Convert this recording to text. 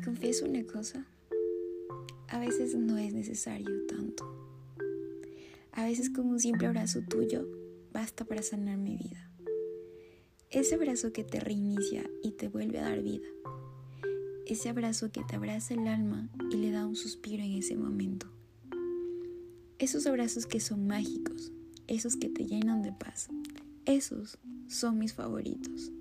confieso una cosa, a veces no es necesario tanto. A veces con un simple abrazo tuyo basta para sanar mi vida. Ese abrazo que te reinicia y te vuelve a dar vida. Ese abrazo que te abraza el alma y le da un suspiro en ese momento. Esos abrazos que son mágicos, esos que te llenan de paz. Esos son mis favoritos.